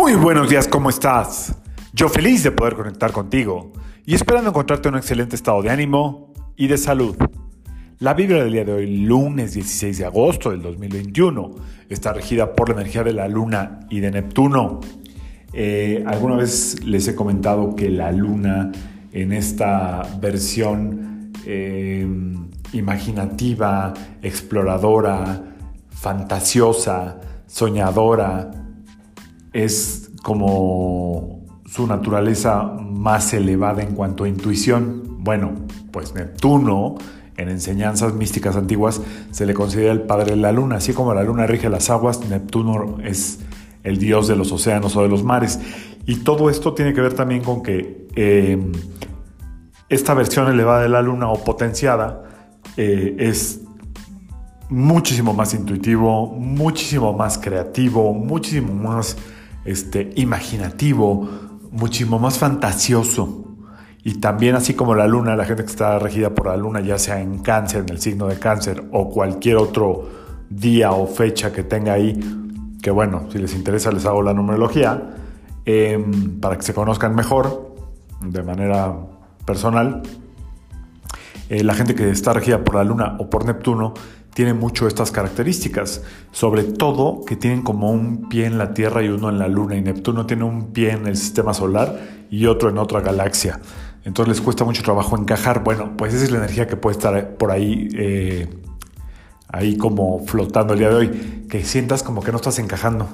Muy buenos días, ¿cómo estás? Yo feliz de poder conectar contigo y esperando encontrarte en un excelente estado de ánimo y de salud. La vibra del día de hoy, lunes 16 de agosto del 2021, está regida por la energía de la Luna y de Neptuno. Eh, alguna vez les he comentado que la Luna en esta versión eh, imaginativa, exploradora, fantasiosa, soñadora, es como su naturaleza más elevada en cuanto a intuición. Bueno, pues Neptuno, en enseñanzas místicas antiguas, se le considera el padre de la luna. Así como la luna rige las aguas, Neptuno es el dios de los océanos o de los mares. Y todo esto tiene que ver también con que em, esta versión elevada de la luna o potenciada eh, es muchísimo más intuitivo, muchísimo más creativo, muchísimo más este, imaginativo, muchísimo más fantasioso. Y también así como la luna, la gente que está regida por la luna, ya sea en cáncer, en el signo de cáncer, o cualquier otro día o fecha que tenga ahí, que bueno, si les interesa les hago la numerología, em, para que se conozcan mejor de manera personal. Eh, la gente que está regida por la luna o por Neptuno tiene mucho estas características, sobre todo que tienen como un pie en la Tierra y uno en la Luna, y Neptuno tiene un pie en el sistema solar y otro en otra galaxia. Entonces les cuesta mucho trabajo encajar. Bueno, pues esa es la energía que puede estar por ahí, eh, ahí como flotando el día de hoy, que sientas como que no estás encajando,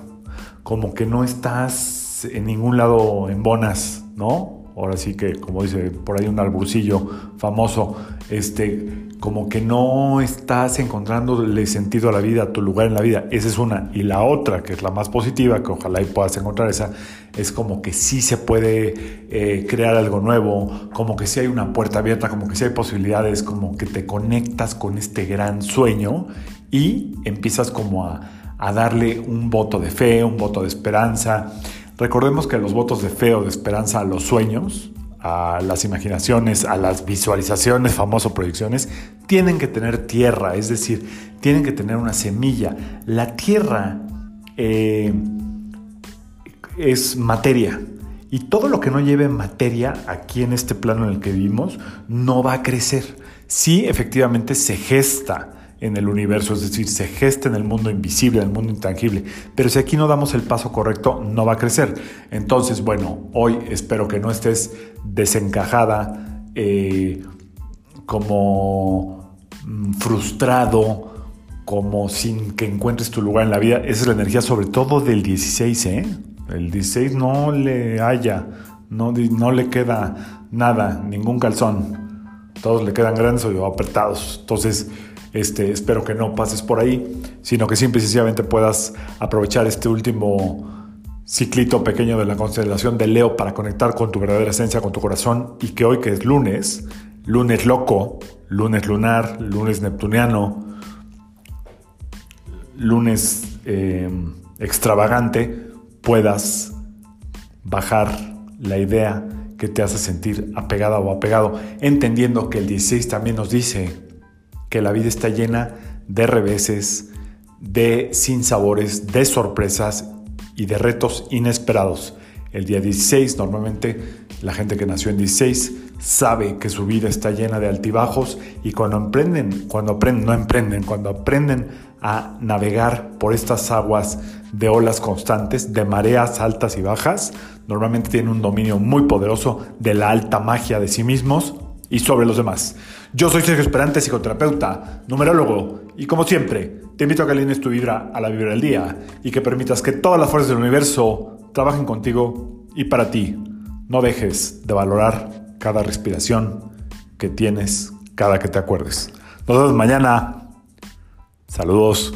como que no estás en ningún lado en bonas, ¿no? Ahora sí que, como dice por ahí un arburcillo famoso, este, como que no estás encontrándole sentido a la vida, a tu lugar en la vida. Esa es una. Y la otra, que es la más positiva, que ojalá y puedas encontrar esa, es como que sí se puede eh, crear algo nuevo, como que sí hay una puerta abierta, como que sí hay posibilidades, como que te conectas con este gran sueño y empiezas como a, a darle un voto de fe, un voto de esperanza. Recordemos que los votos de fe o de esperanza a los sueños, a las imaginaciones, a las visualizaciones, famoso proyecciones, tienen que tener tierra, es decir, tienen que tener una semilla. La tierra eh, es materia. Y todo lo que no lleve materia aquí en este plano en el que vivimos no va a crecer. Sí, efectivamente se gesta en el universo, es decir, se gesta en el mundo invisible, en el mundo intangible. Pero si aquí no damos el paso correcto, no va a crecer. Entonces, bueno, hoy espero que no estés desencajada, eh, como mm, frustrado, como sin que encuentres tu lugar en la vida. Esa es la energía sobre todo del 16, ¿eh? El 16 no le haya, no, no le queda nada, ningún calzón. Todos le quedan grandes o apretados. Entonces, este, espero que no pases por ahí, sino que simple y sencillamente puedas aprovechar este último ciclito pequeño de la constelación de Leo para conectar con tu verdadera esencia, con tu corazón, y que hoy que es lunes, lunes loco, lunes lunar, lunes neptuniano, lunes eh, extravagante, puedas bajar la idea que te hace sentir apegada o apegado, entendiendo que el 16 también nos dice que la vida está llena de reveses, de sinsabores, de sorpresas y de retos inesperados. El día 16, normalmente la gente que nació en 16 sabe que su vida está llena de altibajos y cuando emprenden, cuando aprenden, no emprenden, cuando aprenden a navegar por estas aguas de olas constantes, de mareas altas y bajas, normalmente tienen un dominio muy poderoso de la alta magia de sí mismos y sobre los demás. Yo soy Sergio Esperante, psicoterapeuta, numerólogo, y como siempre, te invito a que alines tu vibra a la vibra del día y que permitas que todas las fuerzas del universo trabajen contigo y para ti. No dejes de valorar cada respiración que tienes cada que te acuerdes. Nos vemos mañana. Saludos.